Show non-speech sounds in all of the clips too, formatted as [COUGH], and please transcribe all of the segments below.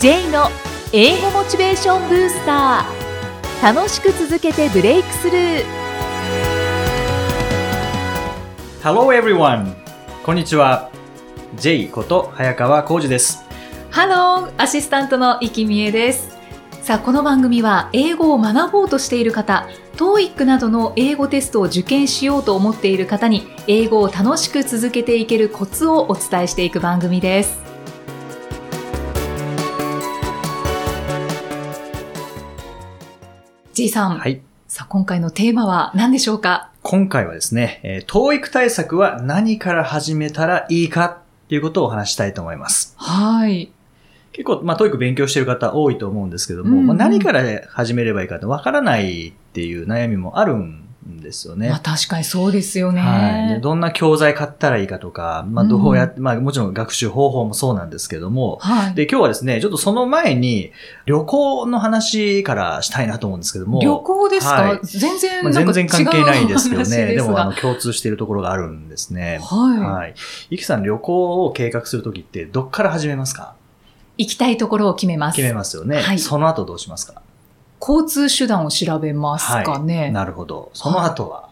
J の英語モチベーションブースター楽しく続けてブレイクスルー Hello everyone! こんにちは。J こと早川浩二です。ハローアシスタントの生きみえですさあこの番組は英語を学ぼうとしている方 TOEIC などの英語テストを受験しようと思っている方に英語を楽しく続けていけるコツをお伝えしていく番組です J さん、はい。さあ今回のテーマは何でしょうか？今回はですね、えー TOEIC 対策は何から始めたらいいかっていうことをお話したいと思います。はい結構、まあ、TOEIC 勉強してる方多いと思うんですけども、うんうんまあ、何から始めればいいかってわからないっていう悩みもあるんですよね。まあ確かにそうですよね、はい、でどんな教材買ったらいいかとか、まあ、どうやって、まあ、もちろん学習方法もそうなんですけども、はいで、今日はですね、ちょっとその前に、旅行の話からしたいなと思うんですけども。旅行ですか、はい全然まあ、なんか全然関係ないですけどね。でも、あがの、共通しているところがあるんですね。はい、はい。ゆきさん、旅行を計画するときって、どっから始めますか？行きたいところを決めます。決めますよね。はいその後どうしますか？交通手段を調べますかね。なるほど。その後は、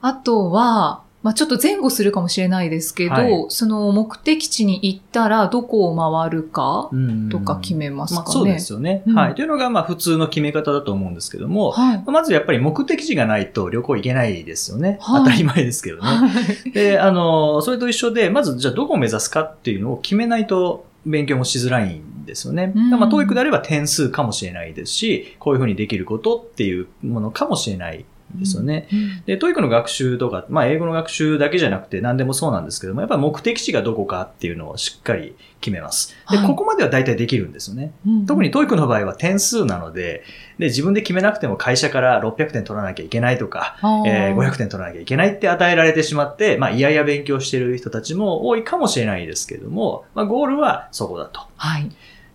あとは、まあ、ちょっと前後するかもしれないですけど、はいその目的地に行ったらどこを回るかうんとか決めますかね。まあ、そうですよね。うんはい。というのが、まあ、普通の決め方だと思うんですけども、はい。まずやっぱり目的地がないと旅行行けないですよね。はい当たり前ですけどね。はいで、あの、それと一緒で、まずじゃあどこを目指すかっていうのを決めないと勉強もしづらいんですよね。うんまあ、 TOEIC であれば点数かもしれないですし、こういうふうにできることっていうものかもしれないですよね。うんで、 TOEIC の学習とか、まあ、英語の学習だけじゃなくて何でもそうなんですけども、やっぱり目的地がどこかっていうのをしっかり決めます。で、はいここまでは大体できるんですよね。うん特に TOEIC の場合は点数なので、で、自分で決めなくても会社から600点取らなきゃいけないとか、えー500点取らなきゃいけないって与えられてしまって、まあ、いやいや勉強してる人たちも多いかもしれないですけれども、まあ、ゴールはそこだと。はい。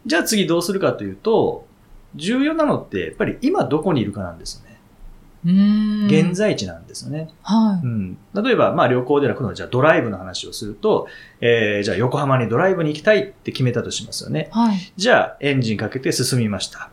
じゃあ次どうするかというと、重要なのって、やっぱり今どこにいるかなんです。現在地なんですよね。はうん。例えば、まあ旅行ではこの、じゃあドライブの話をすると、えー、じゃあ横浜にドライブに行きたいって決めたとしますよねい。。はい。じゃあエンジンかけて進みました。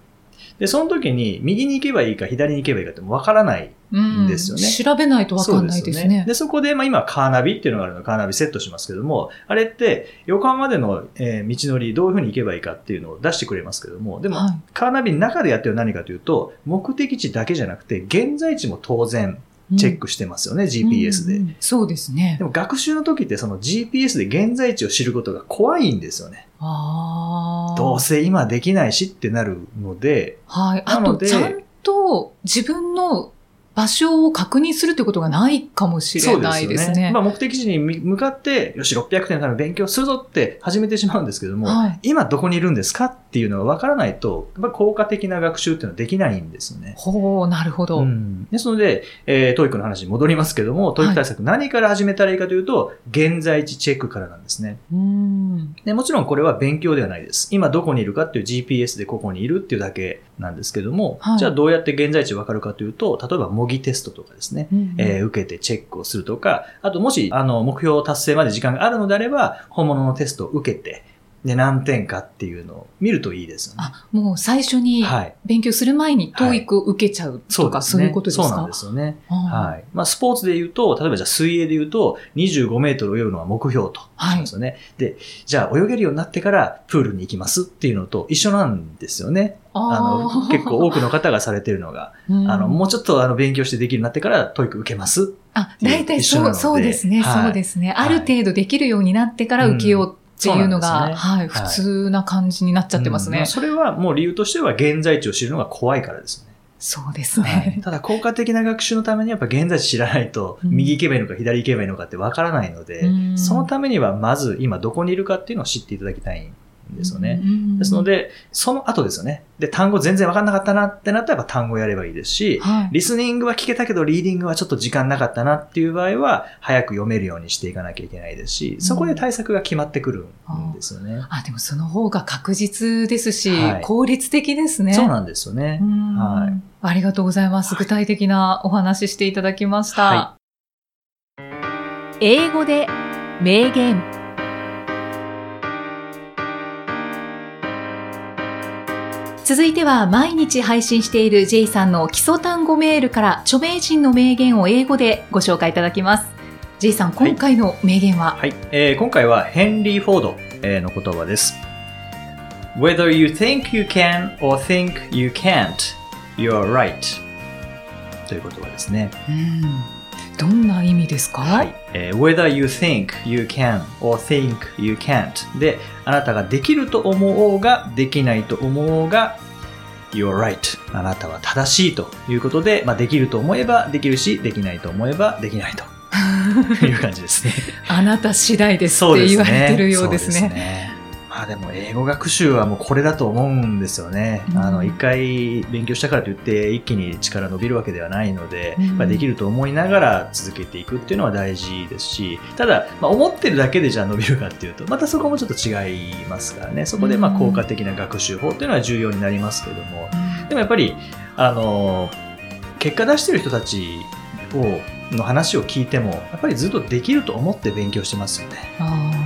で、その時に右に行けばいいか左に行けばいいかってもわからないうん。ですよね。調べないとわかんないですね。で、そこで、まあ今、カーナビっていうのがあるので、カーナビセットしますけども、あれって、横浜までの、えー道のり、どういうふうに行けばいいかっていうのを出してくれますけども、でも、はい。カーナビの中でやってる何かというと、目的地だけじゃなくて、現在地も当然チェックしてますよね、GPS で。うんうんそうですねで。も学習の時ってその GPS で現在地を知ることが怖いんですよね。ああ。どうせ今できないしってなるので、はい。あと、ちゃんと自分の場所を確認するってことがないかもしれないですね。まあ目的地に向かって、よし、600点のために勉強するぞって始めてしまうんですけども、はい。今どこにいるんですかっていうのが分からないと、やっぱり効果的な学習っていうのはできないんですよね。ほう、なるほど。うん、ですので、えー、 TOEIC の話に戻りますけども、 TOEIC 対策何から始めたらいいかというと、現在地チェックからなんですね。うん。でもちろんこれは勉強ではないです。今どこにいるかっていう GPS でここにいるっていうだけなんですけども、はいじゃあどうやって現在地分かるかというと、例えば模擬テストとかですね、うんえー受けてチェックをするとか、あともし、あの、目標達成まで時間があるのであれば、本物のテストを受けて、で、何点かっていうのを見るといいですよね。あ、もう最初にはい。勉強する前にはい TOEIC を受けちゃうとか、そう,、ねいうことですか？そうなんですよね。ははい。まあ、スポーツで言うと、例えばじゃあ水泳で言うと、25メートル泳ぐのが目標としますよね。で、じゃあ泳げるようになってからプールに行きますっていうのと一緒なんですよね。あの、ー結構多くの方がされてるのが、うんあの、もうちょっとあの、勉強してできるようになってから、 TOEIC 受けます。あ、大体そう、そうですね、はいそうですね。はいある程度できるようになってから受けようっていうのが、ねはい、はい普通な感じになっちゃってますね。うんそれはもう理由としては現在地を知るのが怖いからですよね。そうですはいね。ただ効果的な学習のためにやっぱ現在地知らないと、うん右行けばいいのか左行けばいいのかってわからないので、うんそのためにはまず今どこにいるかっていうのを知っていただきたいんですよね。うんですの、で、その後ですよね。で、単語全然わかんなかったなってなったらやっぱ単語やればいいですし、はい。リスニングは聞けたけど、リーディングはちょっと時間なかったなっていう場合は、早く読めるようにしていかなきゃいけないですし、そこで対策が決まってくるんですよね。あ、でもその方が確実ですし、はい効率的ですね。そうなんですよね。うんはいありがとうございます。具体的なお話ししていただきました。は英語で名言。続いては毎日配信している J さんの基礎単語メールから著名人の名言を英語でご紹介いただきます。J さん、今回の名言は、はい、えー今回はヘンリー・フォードえーの言葉です。Whether you think you can or think you can't, you're right. という言葉ですね。うんどんな意味ですか、はい。えー whether you think you can or think you can't で、あなたができると思おうが、できないと思おうが、you're right. あなたは正しいということで、まあ、できると思えばできるし、できないと思えばできないと [LAUGHS] いう感じですね。あなた次第ですって。言われてるようですね。まあでも英語学習はもうこれだと思うんですよね。うんあの、一回勉強したからといって一気に力伸びるわけではないので、うんまあ、できると思いながら続けていくっていうのは大事ですし、ただ、まあ、思ってるだけでじゃあ伸びるかっていうと、またそこもちょっと違いますからね。そこでまあうん効果的な学習法っていうのは重要になりますけども、うんでもやっぱり、あの、結果出してる人たちを、の話を聞いても、やっぱりずっとできると思って勉強してますよね。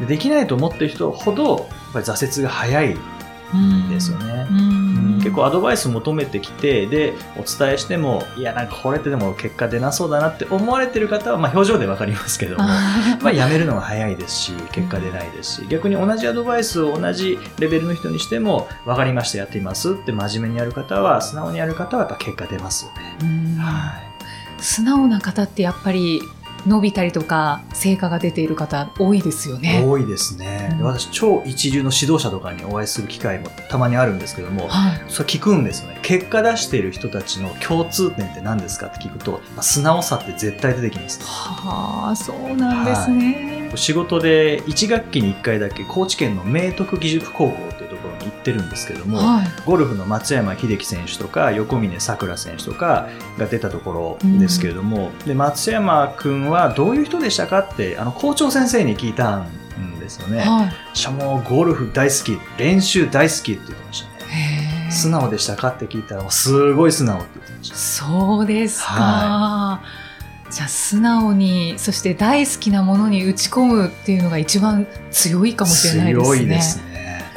あでできないと思ってる人ほど、やっぱり挫折が早いーんですよね。うん。結構アドバイス求めてきて、で、お伝えしても、いや、なんかこれってでも結果出なそうだなって思われてる方は、まあ表情でわかりますけども、[LAUGHS] まあやめるのが早いですし、結果出ないですし、逆に同じアドバイスを同じレベルの人にしても、わかりました、やってみますって真面目にやる方は、素直にやる方はやっぱ結果出ますよね。素直な方ってやっぱり伸びたりとか成果が出ている方多いですよね。多いですね。うん私、超一流の指導者とかにお会いする機会もたまにあるんですけども、はい。それ聞くんですよね。結果出している人たちの共通点って何ですかって聞くと、まあ素直さって絶対出てきますね。はあ、そうなんですね。仕事で1学期に1回だけ高知県の明徳義塾高校ってるんですけども、はい。ゴルフの松山英樹選手とか横峯さくら選手とかが出たところですけれども、で松山君はどういう人でしたかってあの校長先生に聞いたんですよね。はい。しかもゴルフ大好き、練習大好きって言ってましたね。素直でしたかって聞いたら、すごい素直って言ってました。そうですか。はじゃあ素直にそして大好きなものに打ち込むっていうのが一番強いかもしれないですね。強いですね。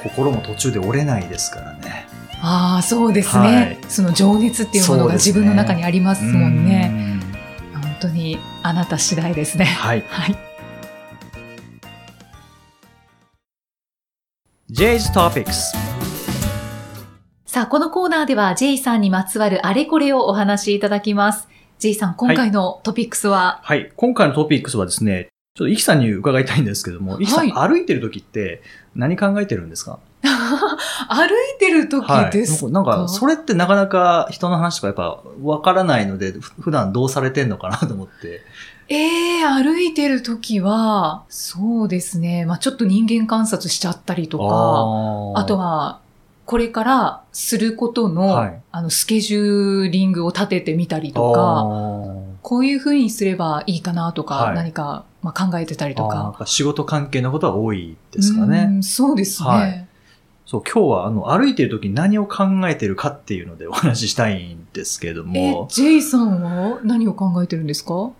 心も途中で折れないですからね。ああそうですね、はいその情熱っていうものが自分の中にありますもんね。うん本当にあなた次第ですね。はい。はい。J's Topics。さあ、このコーナーでは J さんにまつわるあれこれをお話しいただきます。J さん、今回のトピックスは、はい。今回のトピックスはですね、ちょっとイキさんに伺いたいんですけども、イキさん、歩いてる時って何考えてるんですか？[LAUGHS] 歩いてる時ですか、なんか、なんかそれってなかなか人の話とかやっぱわからないので、ふ普段どうされてんのかなと思って。ええ歩いてる時は、そうですね。まあちょっと人間観察しちゃったりとか、ああとは、これからすることの、はい。あの、スケジューリングを立ててみたりとあか、ー。こういうふうにすればいいかなとか、はい。何か、まあ、考えてたりとか。か仕事関係のことは多いですかうね。んそうですね。はいそう、今日はあの、歩いてる時に何を考えてるかっていうのでお話ししたいんですけどえも、、J さんは何を考えてるんですか？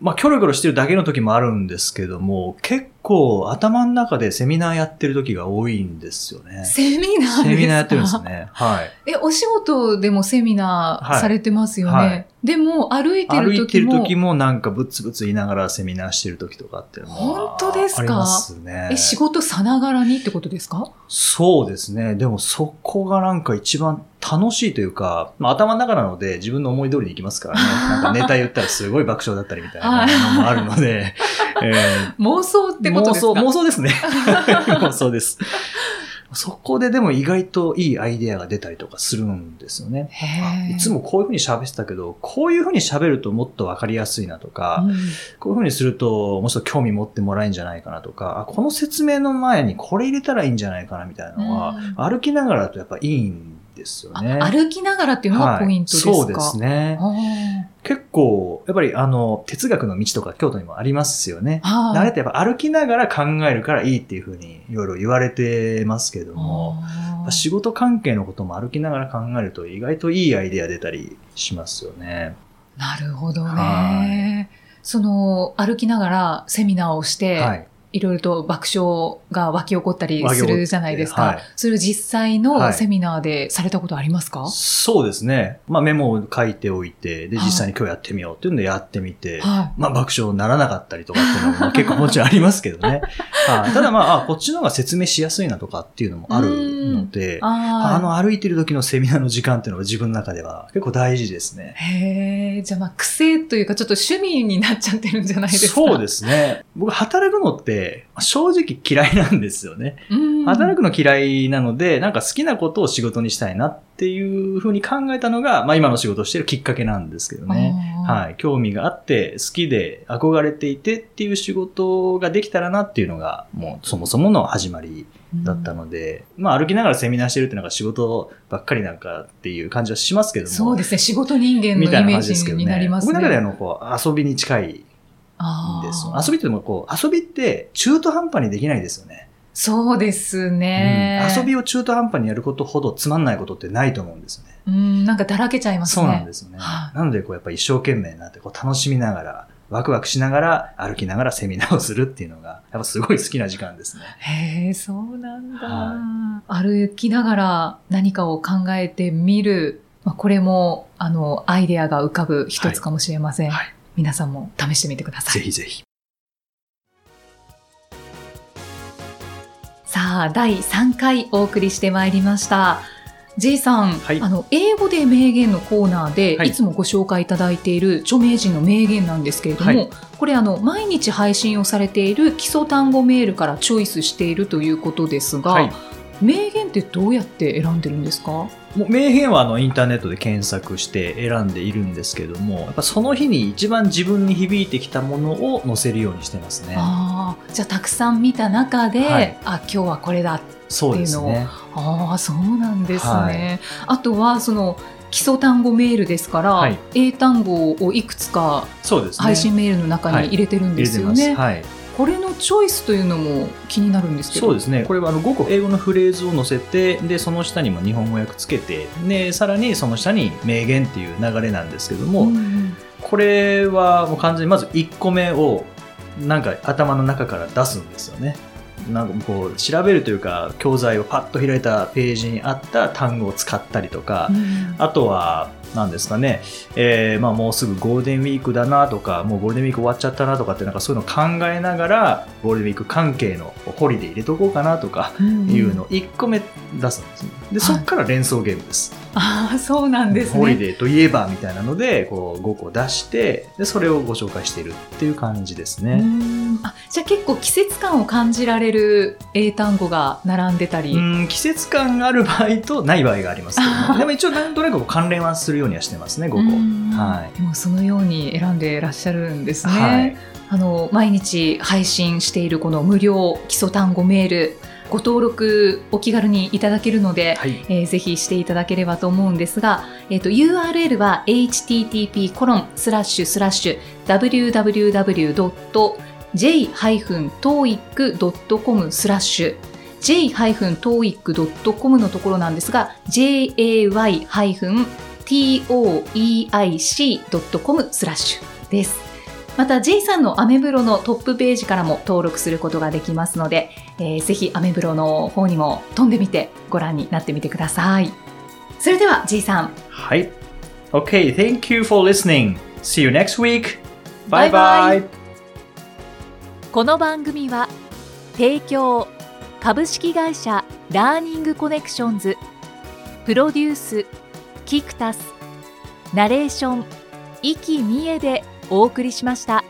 まあ、キョロキョロしてるだけの時もあるんですけども、結構頭の中でセミナーやってる時が多いんですよね。セミナーですか？セミナーやってるんですね。はい。え、お仕事でもセミナーされてますよね？はいはいでも、歩いてる歩いてる時も、時もなんかブツブツ言いながらセミナーしてる時とかっていうのは本当ですか？ありますね。え、仕事さながらにってことですか？そうですね。でもそこがなんか一番楽しいというか、まあ頭の中なので自分の思い通りにいきますからね。なんかネタ言ったらすごい爆笑だったりみたいなのもあるので、[LAUGHS] え妄想ってーことですか？妄想、妄想ですね。[LAUGHS] 妄想です。そこででも意外といいアイデアが出たりとかするんですよね。いつもこういうふうに喋ってたけど、こういうふうに喋るともっとわかりやすいなとか、うんこういうふうにすると、もうちょっと興味持ってもらえるんじゃないかなとか、あこの説明の前にこれ入れたらいいんじゃないかなみたいなのは、歩きながらだとやっぱいいんですよあね。歩きながらっていうのがポイントですか、はいそうですね。あ結構、やっぱりあの、哲学の道とか京都にもありますよね。あれってやっぱ歩きながら考えるからいいっていうふうにいろいろ言われてますけども、仕事関係のことも歩きながら考えると意外といいアイデア出たりしますよね。なるほどはね。その、歩きながらセミナーをして、はい。いろいろと爆笑が湧き起こったりするじゃないですか。はいそれを実際はいのセミナーでされたことありますか、そうですね。まあメモを書いておいて、で、はい実際に今日やってみようっていうのでやってみて、はいまあ爆笑にならなかったりとかっていうのもまあ結構もちろんありますけどね。[LAUGHS] はい。ただまあ、あこっちの方が説明しやすいなとかっていうのもあるので、[LAUGHS] ああの歩いてる時のセミナーの時間っていうのが自分の中では結構大事ですね。へえ、じゃあまあ癖というかちょっと趣味になっちゃってるんじゃないですか？そうですね。僕働くのって正直嫌いなんですよね。うん。働くの嫌いなので、なんか好きなことを仕事にしたいなっていうふうに考えたのが、まあ今の仕事をしてるきっかけなんですけどね。はい。興味があって、好きで憧れていてっていう仕事ができたらなっていうのが、もうそもそもの始まりだったので、まあ歩きながらセミナーしてるっていうのが仕事ばっかりなんかっていう感じはしますけども。そうですね。仕事人間のみたいなイメージ感じですけどね。になりますね。僕の中であの、こう、遊びに近いんです遊びってでもこう、遊びって中途半端にできないですよね。そうですね、うん遊びを中途半端にやることほどつまんないことってないと思うんですよね。うん、なんかだらけちゃいますね。そうなんですよね。はいなので、こう、やっぱ一生懸命になって、こう、楽しみながら、ワクワクしながら、歩きながらセミナーをするっていうのが、やっぱすごい好きな時間ですね。へえ、そうなんだ、は歩きながら何かを考えてみる。まあ、これも、あの、アイデアが浮かぶ一つかもしれません。はい皆さんも試してみてください。ぜひぜひ。さあ、第3回お送りしてまいりました。J さん、はいあの、英語で名言のコーナーで、はいい、つもご紹介いただいている著名人の名言なんですけれども、はいこれあの、毎日配信をされている基礎単語メールからチョイスしているということですが、はい。名言ってどうやって選んでるんですか？もう名言はあのインターネットで検索して選んでいるんですけども、やっぱその日に一番自分に響いてきたものを載せるようにしてますね。ああ、じゃあたくさん見た中で、はいあ、今日はこれだ。っていうね。ああ、そうなんですね。はいあとは、その、基礎単語メールですから、はい英単語をいくつかそうですね。配信メールの中に入れてるんですよね。入れてます。はい。これのチョイスというのも気になるんですけど。そうですね。これはあの5個英語のフレーズを載せて、で、その下にも日本語訳つけて、で、さらにその下に名言っていう流れなんですけども、うんうんこれはもう完全にまず1個目をなんか頭の中から出すんですよね。なんかこう調べるというか教材をパッと開いたページにあった単語を使ったりとか、うんあとは何ですかね、えーまあ、もうすぐゴールデンウィークだなとかもうゴールデンウィーク終わっちゃったなとかってなんかそういうのを考えながらゴールデンウィーク関係のホリデー入れとこうかなとかうんいうのを1個目出すんですね。でそこから連想ゲームです。ああ、そうなんですホリね。デーといえばみたいなのでこう5個出してでそれをご紹介しているっていう感じですうね。んあじゃあ結構季節感を感じられる英単語が並んでたり。うん季節感がある場合とない場合がありますけど、[LAUGHS] でも一応なんとなく関連はするようにはしてますね5個。うんはいでもそのように選んでいらっしゃるんですね。はいあの毎日配信しているこの無料基礎単語メールご登録お気軽にいただけるので、はいえーぜひしていただければと思うんですが、えー、と URL は http コロンスラッシュスラッシュ www.j-toeic.com スラッシュ j-toeic.com のところなんですが jay-toeic.com スラッシュです。また J さんのアメブロのトップページからも登録することができますので、えーぜひアメブロの方にも飛んでみてご覧になってみてください。それでは J さん、はい。Okay, thank you for listening. See you next week. Bye バイバ bye. この番組は提供株式会社ラーニングコネクションズプロデュースキクタスナレーション生きみえでお送りしました。